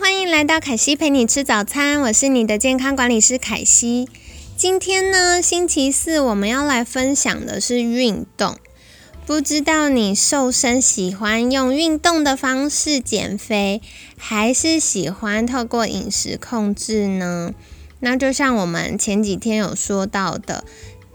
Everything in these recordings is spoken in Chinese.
欢迎来到凯西陪你吃早餐，我是你的健康管理师凯西。今天呢，星期四，我们要来分享的是运动。不知道你瘦身喜欢用运动的方式减肥，还是喜欢透过饮食控制呢？那就像我们前几天有说到的，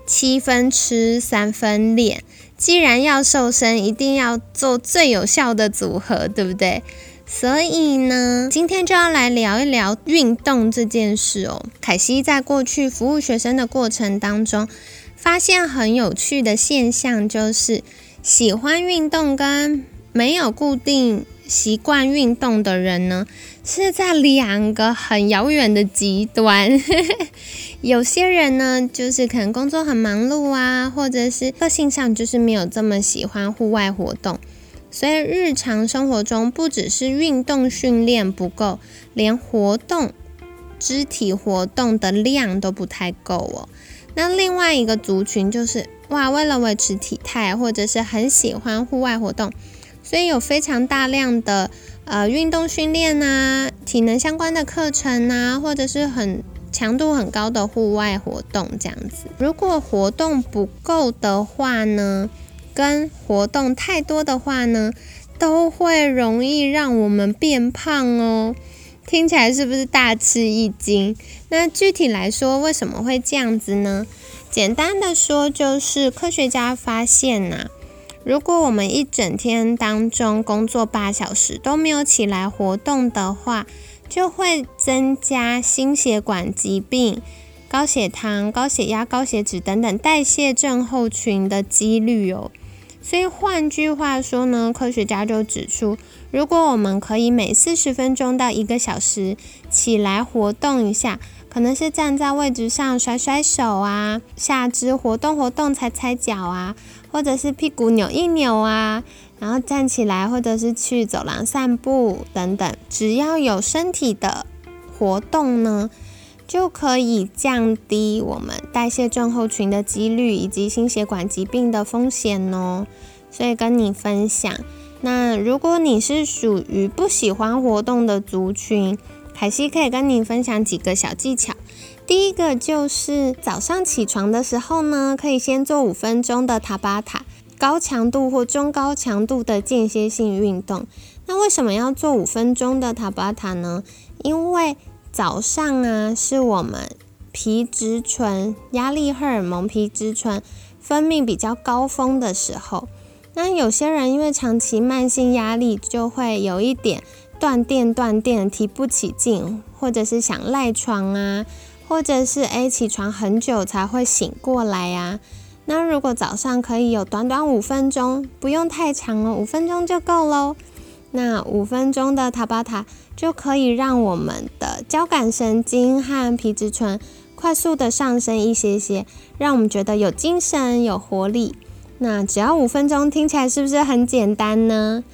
七分吃，三分练。既然要瘦身，一定要做最有效的组合，对不对？所以呢，今天就要来聊一聊运动这件事哦。凯西在过去服务学生的过程当中，发现很有趣的现象，就是喜欢运动跟没有固定习惯运动的人呢，是在两个很遥远的极端。有些人呢，就是可能工作很忙碌啊，或者是个性上就是没有这么喜欢户外活动。所以日常生活中，不只是运动训练不够，连活动、肢体活动的量都不太够哦。那另外一个族群就是，哇，为了维持体态，或者是很喜欢户外活动，所以有非常大量的呃运动训练啊、体能相关的课程啊，或者是很强度很高的户外活动这样子。如果活动不够的话呢？跟活动太多的话呢，都会容易让我们变胖哦。听起来是不是大吃一惊？那具体来说，为什么会这样子呢？简单的说，就是科学家发现呐，如果我们一整天当中工作八小时都没有起来活动的话，就会增加心血管疾病、高血糖、高血压、高血脂等等代谢症候群的几率哦。所以换句话说呢，科学家就指出，如果我们可以每四十分钟到一个小时起来活动一下，可能是站在位置上甩甩手啊，下肢活动活动、踩踩脚啊，或者是屁股扭一扭啊，然后站起来，或者是去走廊散步等等，只要有身体的活动呢。就可以降低我们代谢症候群的几率以及心血管疾病的风险哦。所以跟你分享，那如果你是属于不喜欢活动的族群，凯西可以跟你分享几个小技巧。第一个就是早上起床的时候呢，可以先做五分钟的塔巴塔，高强度或中高强度的间歇性运动。那为什么要做五分钟的塔巴塔呢？因为早上啊，是我们皮质醇、压力荷尔蒙、皮质醇分泌比较高峰的时候。那有些人因为长期慢性压力，就会有一点断电、断电、提不起劲，或者是想赖床啊，或者是诶起床很久才会醒过来呀。那如果早上可以有短短五分钟，不用太长哦，五分钟就够喽。那五分钟的塔巴塔就可以让我们的交感神经和皮质醇快速的上升一些些，让我们觉得有精神、有活力。那只要五分钟，听起来是不是很简单呢？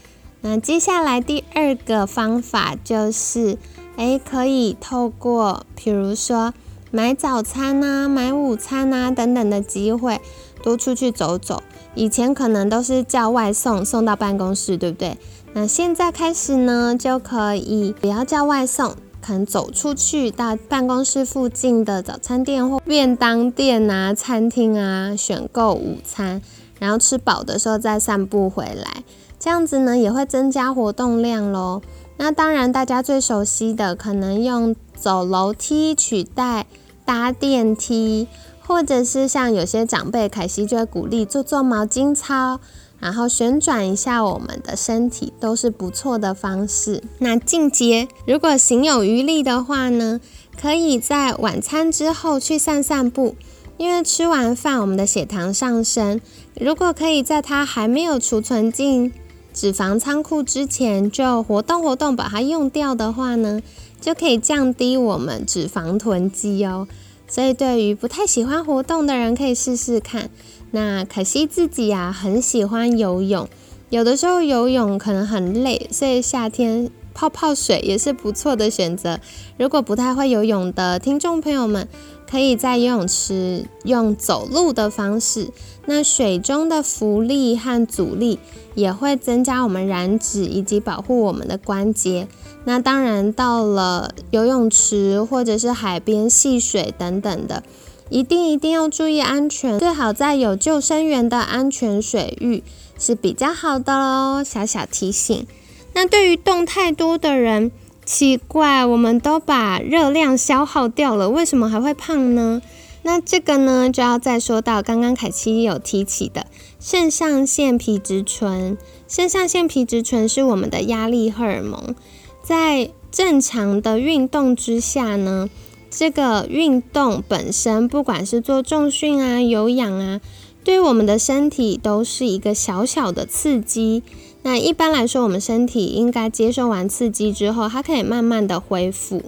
那接下来第二个方法就是，诶，可以透过比如说买早餐啊、买午餐啊等等的机会，多出去走走。以前可能都是叫外送送到办公室，对不对？那现在开始呢，就可以不要叫外送，可能走出去到办公室附近的早餐店或便当店啊、餐厅啊，选购午餐，然后吃饱的时候再散步回来，这样子呢也会增加活动量喽。那当然，大家最熟悉的可能用走楼梯取代搭电梯，或者是像有些长辈，凯西就会鼓励做做毛巾操。然后旋转一下我们的身体都是不错的方式。那进阶，如果行有余力的话呢，可以在晚餐之后去散散步，因为吃完饭我们的血糖上升，如果可以在它还没有储存进脂肪仓库之前就活动活动，把它用掉的话呢，就可以降低我们脂肪囤积哦。所以对于不太喜欢活动的人，可以试试看。那可惜自己啊，很喜欢游泳，有的时候游泳可能很累，所以夏天泡泡水也是不错的选择。如果不太会游泳的听众朋友们，可以在游泳池用走路的方式，那水中的浮力和阻力也会增加我们燃脂以及保护我们的关节。那当然，到了游泳池或者是海边戏水等等的，一定一定要注意安全，最好在有救生员的安全水域是比较好的喽。小小提醒。那对于动太多的人，奇怪，我们都把热量消耗掉了，为什么还会胖呢？那这个呢，就要再说到刚刚凯奇有提起的肾上腺皮质醇。肾上腺皮质醇是我们的压力荷尔蒙，在正常的运动之下呢，这个运动本身，不管是做重训啊、有氧啊，对我们的身体都是一个小小的刺激。那一般来说，我们身体应该接受完刺激之后，它可以慢慢的恢复。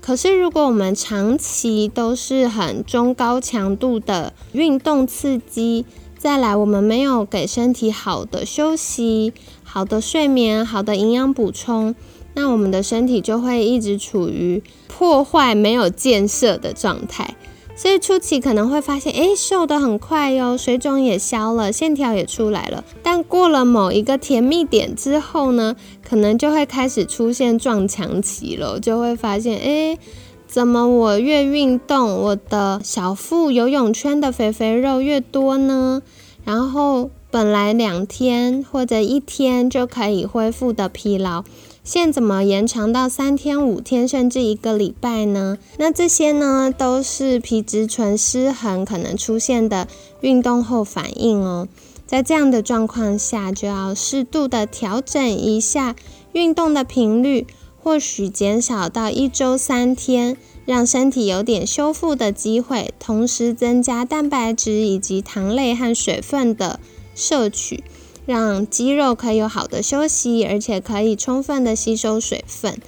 可是，如果我们长期都是很中高强度的运动刺激，再来我们没有给身体好的休息、好的睡眠、好的营养补充，那我们的身体就会一直处于破坏、没有建设的状态。所以初期可能会发现，哎，瘦得很快哟，水肿也消了，线条也出来了。但过了某一个甜蜜点之后呢，可能就会开始出现撞墙期了，就会发现，哎，怎么我越运动，我的小腹游泳圈的肥肥肉越多呢？然后本来两天或者一天就可以恢复的疲劳。现怎么延长到三天、五天，甚至一个礼拜呢？那这些呢，都是皮质醇失衡可能出现的运动后反应哦。在这样的状况下，就要适度的调整一下运动的频率，或许减少到一周三天，让身体有点修复的机会，同时增加蛋白质以及糖类和水分的摄取。让肌肉可以有好的休息，而且可以充分的吸收水分。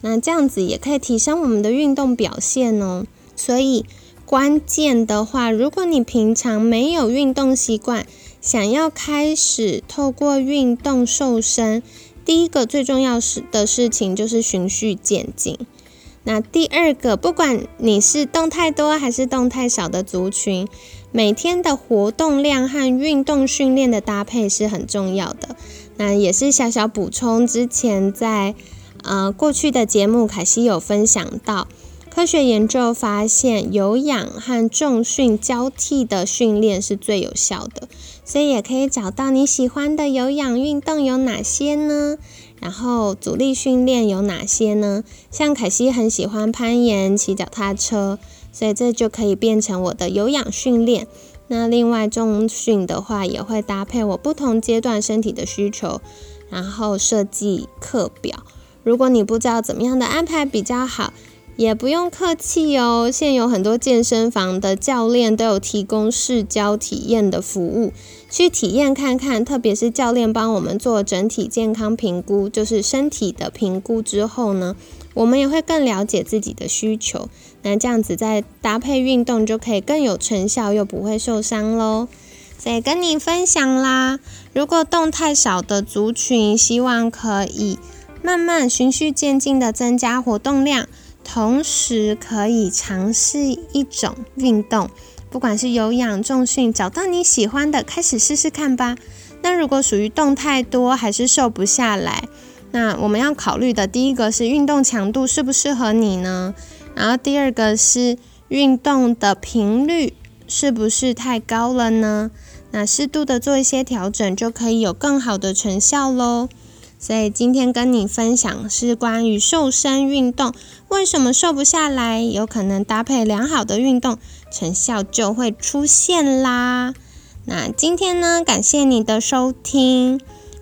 那这样子也可以提升我们的运动表现哦。所以关键的话，如果你平常没有运动习惯，想要开始透过运动瘦身，第一个最重要是的事情就是循序渐进。那第二个，不管你是动太多还是动太少的族群，每天的活动量和运动训练的搭配是很重要的。那也是小小补充，之前在呃过去的节目，凯西有分享到，科学研究发现有氧和重训交替的训练是最有效的，所以也可以找到你喜欢的有氧运动有哪些呢？然后阻力训练有哪些呢？像凯西很喜欢攀岩、骑脚踏车，所以这就可以变成我的有氧训练。那另外重训的话，也会搭配我不同阶段身体的需求，然后设计课表。如果你不知道怎么样的安排比较好，也不用客气哦。现有很多健身房的教练都有提供试教体验的服务。去体验看看，特别是教练帮我们做整体健康评估，就是身体的评估之后呢，我们也会更了解自己的需求。那这样子再搭配运动，就可以更有成效，又不会受伤喽。所以跟你分享啦，如果动太少的族群，希望可以慢慢循序渐进的增加活动量，同时可以尝试一种运动。不管是有氧、重训，找到你喜欢的，开始试试看吧。那如果属于动太多，还是瘦不下来，那我们要考虑的第一个是运动强度适不适合你呢？然后第二个是运动的频率是不是太高了呢？那适度的做一些调整，就可以有更好的成效喽。所以今天跟你分享是关于瘦身运动，为什么瘦不下来？有可能搭配良好的运动，成效就会出现啦。那今天呢，感谢你的收听，